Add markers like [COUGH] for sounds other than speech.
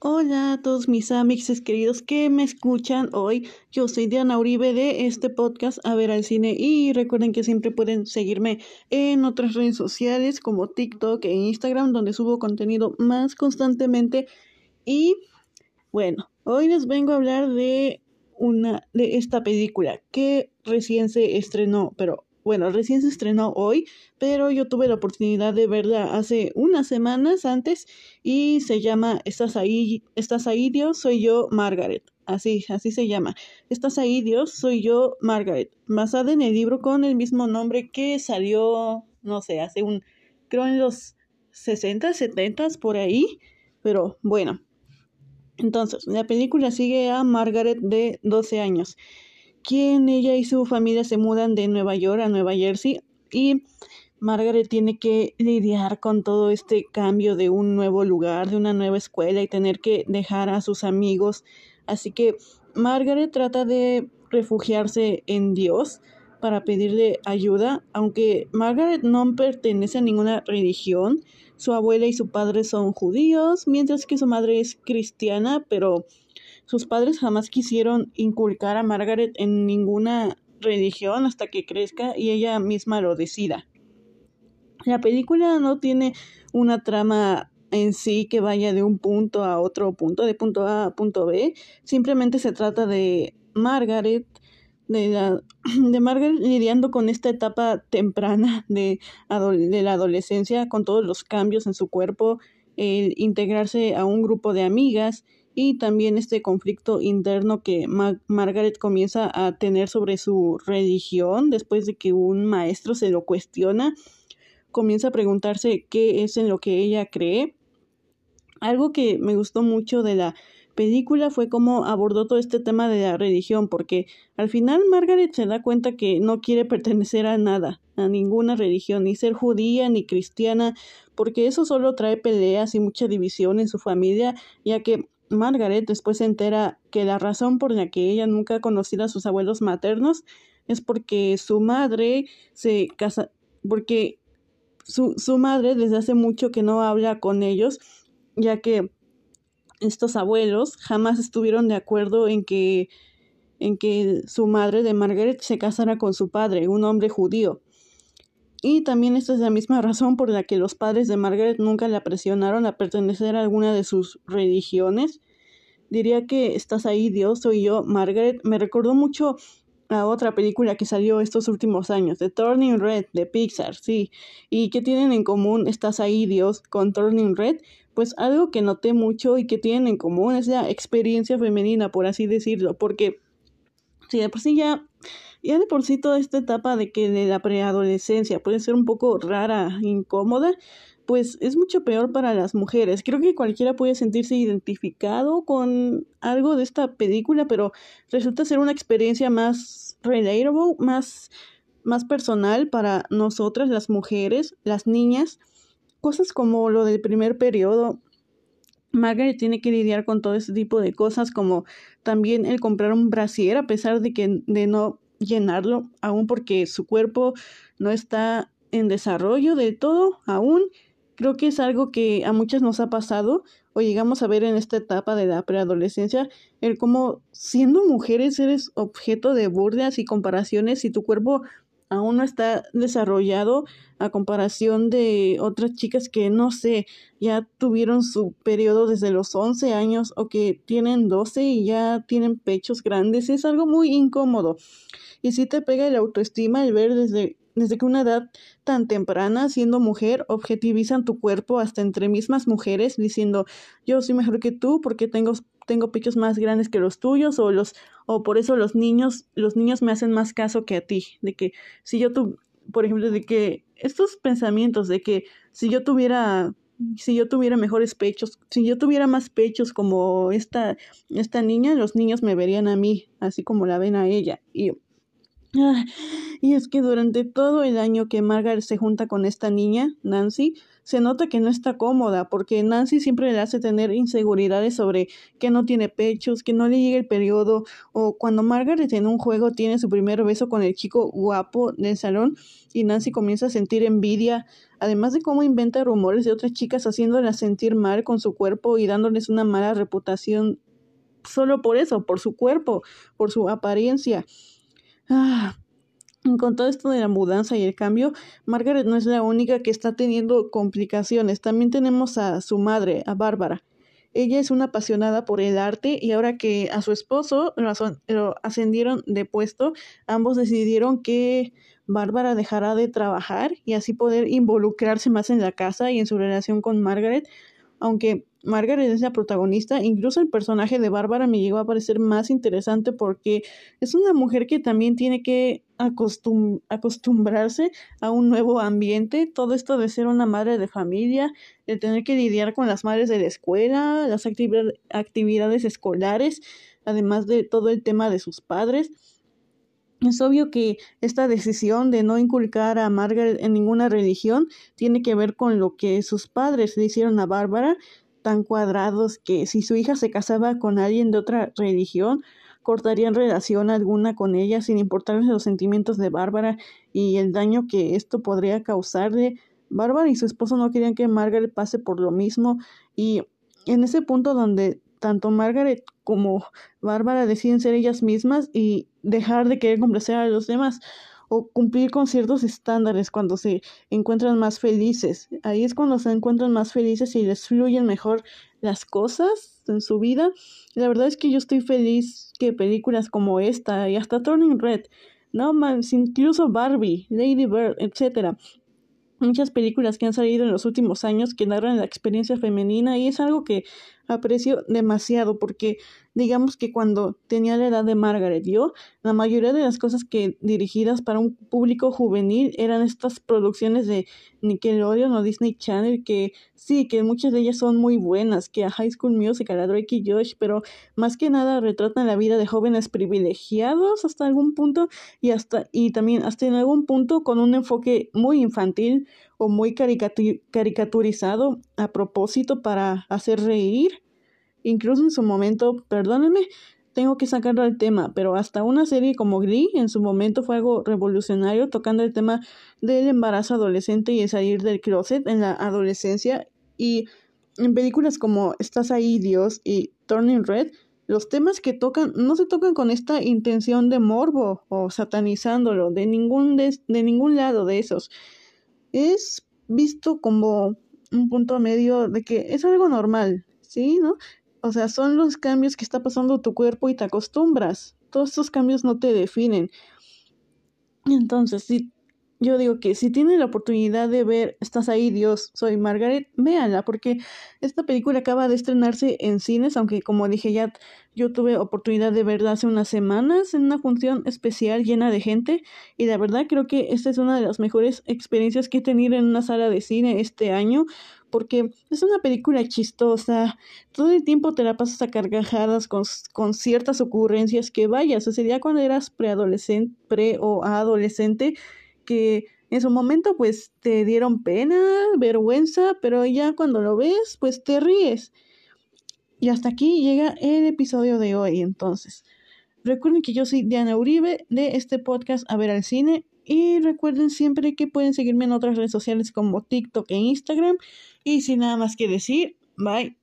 Hola a todos mis amigos queridos que me escuchan hoy. Yo soy Diana Uribe de este podcast A ver al cine y recuerden que siempre pueden seguirme en otras redes sociales como TikTok e Instagram donde subo contenido más constantemente y bueno, hoy les vengo a hablar de una de esta película que recién se estrenó, pero bueno, recién se estrenó hoy, pero yo tuve la oportunidad de verla hace unas semanas antes y se llama ¿Estás ahí, estás ahí Dios? Soy yo Margaret. Así, así se llama. ¿Estás ahí Dios? Soy yo Margaret. Basada en el libro con el mismo nombre que salió, no sé, hace un, creo en los 60, 70 por ahí, pero bueno. Entonces, la película sigue a Margaret de 12 años quien ella y su familia se mudan de Nueva York a Nueva Jersey y Margaret tiene que lidiar con todo este cambio de un nuevo lugar, de una nueva escuela y tener que dejar a sus amigos. Así que Margaret trata de refugiarse en Dios para pedirle ayuda, aunque Margaret no pertenece a ninguna religión. Su abuela y su padre son judíos, mientras que su madre es cristiana, pero sus padres jamás quisieron inculcar a Margaret en ninguna religión hasta que crezca y ella misma lo decida. La película no tiene una trama en sí que vaya de un punto a otro punto, de punto A a punto B. Simplemente se trata de Margaret, de, la, [CLEARS THROAT] de Margaret lidiando con esta etapa temprana de, de la adolescencia, con todos los cambios en su cuerpo, el integrarse a un grupo de amigas y también este conflicto interno que Margaret comienza a tener sobre su religión después de que un maestro se lo cuestiona, comienza a preguntarse qué es en lo que ella cree. Algo que me gustó mucho de la película fue cómo abordó todo este tema de la religión, porque al final Margaret se da cuenta que no quiere pertenecer a nada, a ninguna religión, ni ser judía ni cristiana, porque eso solo trae peleas y mucha división en su familia, ya que Margaret después se entera que la razón por la que ella nunca ha conocido a sus abuelos maternos es porque su madre se casa, porque su, su madre desde hace mucho que no habla con ellos, ya que estos abuelos jamás estuvieron de acuerdo en que en que su madre de Margaret se casara con su padre, un hombre judío. Y también esta es la misma razón por la que los padres de Margaret nunca la presionaron a pertenecer a alguna de sus religiones. Diría que Estás ahí, Dios, soy yo, Margaret. Me recordó mucho a otra película que salió estos últimos años, The Turning Red, de Pixar, sí. ¿Y qué tienen en común Estás ahí, Dios, con Turning Red? Pues algo que noté mucho y que tienen en común es la experiencia femenina, por así decirlo, porque si de por sí ya ya de por sí toda esta etapa de que de la preadolescencia puede ser un poco rara, incómoda, pues es mucho peor para las mujeres. Creo que cualquiera puede sentirse identificado con algo de esta película, pero resulta ser una experiencia más relatable, más, más personal para nosotras, las mujeres, las niñas. Cosas como lo del primer periodo, Margaret tiene que lidiar con todo ese tipo de cosas, como también el comprar un brasier a pesar de que de no llenarlo, aún porque su cuerpo no está en desarrollo de todo, aún. Creo que es algo que a muchas nos ha pasado o llegamos a ver en esta etapa de la preadolescencia, el cómo siendo mujeres eres objeto de burlas y comparaciones y tu cuerpo aún no está desarrollado a comparación de otras chicas que no sé, ya tuvieron su periodo desde los 11 años o que tienen 12 y ya tienen pechos grandes. Es algo muy incómodo. Y si te pega el autoestima el ver desde, desde que una edad tan temprana, siendo mujer, objetivizan tu cuerpo hasta entre mismas mujeres, diciendo yo soy mejor que tú porque tengo, tengo pechos más grandes que los tuyos, o los, o por eso los niños, los niños me hacen más caso que a ti. De que si yo tu, por ejemplo, de que estos pensamientos de que si yo tuviera si yo tuviera mejores pechos, si yo tuviera más pechos como esta, esta niña, los niños me verían a mí, así como la ven a ella. Y y es que durante todo el año que Margaret se junta con esta niña, Nancy, se nota que no está cómoda, porque Nancy siempre le hace tener inseguridades sobre que no tiene pechos, que no le llega el periodo, o cuando Margaret en un juego tiene su primer beso con el chico guapo del salón y Nancy comienza a sentir envidia, además de cómo inventa rumores de otras chicas haciéndolas sentir mal con su cuerpo y dándoles una mala reputación solo por eso, por su cuerpo, por su apariencia. Ah, con todo esto de la mudanza y el cambio, Margaret no es la única que está teniendo complicaciones. También tenemos a su madre, a Bárbara. Ella es una apasionada por el arte y ahora que a su esposo lo ascendieron de puesto, ambos decidieron que Bárbara dejará de trabajar y así poder involucrarse más en la casa y en su relación con Margaret, aunque Margaret es la protagonista, incluso el personaje de Bárbara me llegó a parecer más interesante porque es una mujer que también tiene que acostumbrarse a un nuevo ambiente, todo esto de ser una madre de familia, de tener que lidiar con las madres de la escuela, las actividades escolares, además de todo el tema de sus padres. Es obvio que esta decisión de no inculcar a Margaret en ninguna religión tiene que ver con lo que sus padres le hicieron a Bárbara, tan cuadrados que si su hija se casaba con alguien de otra religión, cortarían relación alguna con ella sin importarles los sentimientos de Bárbara y el daño que esto podría causarle. Bárbara y su esposo no querían que Margaret pase por lo mismo y en ese punto donde tanto Margaret como Bárbara deciden ser ellas mismas y dejar de querer complacer a los demás o cumplir con ciertos estándares cuando se encuentran más felices. Ahí es cuando se encuentran más felices y les fluyen mejor las cosas en su vida. La verdad es que yo estoy feliz que películas como esta y hasta Turning Red, no más, incluso Barbie, Lady Bird, etcétera, muchas películas que han salido en los últimos años que narran la experiencia femenina y es algo que aprecio demasiado porque digamos que cuando tenía la edad de Margaret yo, la mayoría de las cosas que dirigidas para un público juvenil eran estas producciones de Nickelodeon o Disney Channel que sí, que muchas de ellas son muy buenas, que a High School Musical, a Drake y Josh, pero más que nada retratan la vida de jóvenes privilegiados hasta algún punto y hasta y también hasta en algún punto con un enfoque muy infantil o muy caricaturizado a propósito para hacer reír. Incluso en su momento, perdónenme, tengo que sacarlo al tema, pero hasta una serie como Glee en su momento fue algo revolucionario tocando el tema del embarazo adolescente y el salir del closet en la adolescencia y en películas como Estás ahí Dios y Turning Red, los temas que tocan no se tocan con esta intención de morbo o satanizándolo de ningún de ningún lado de esos es visto como un punto medio de que es algo normal, ¿sí? ¿No? O sea, son los cambios que está pasando tu cuerpo y te acostumbras. Todos estos cambios no te definen. Entonces, si yo digo que si tienen la oportunidad de ver Estás ahí, Dios, soy Margaret, véanla, porque esta película acaba de estrenarse en cines, aunque como dije ya, yo tuve oportunidad de verla hace unas semanas en una función especial llena de gente, y la verdad creo que esta es una de las mejores experiencias que he tenido en una sala de cine este año, porque es una película chistosa, todo el tiempo te la pasas a carcajadas con, con ciertas ocurrencias que vayas, o sea, ya cuando eras preadolescente, pre o adolescente, que en su momento pues te dieron pena, vergüenza, pero ya cuando lo ves pues te ríes. Y hasta aquí llega el episodio de hoy entonces. Recuerden que yo soy Diana Uribe de este podcast A ver al cine y recuerden siempre que pueden seguirme en otras redes sociales como TikTok e Instagram. Y sin nada más que decir, bye.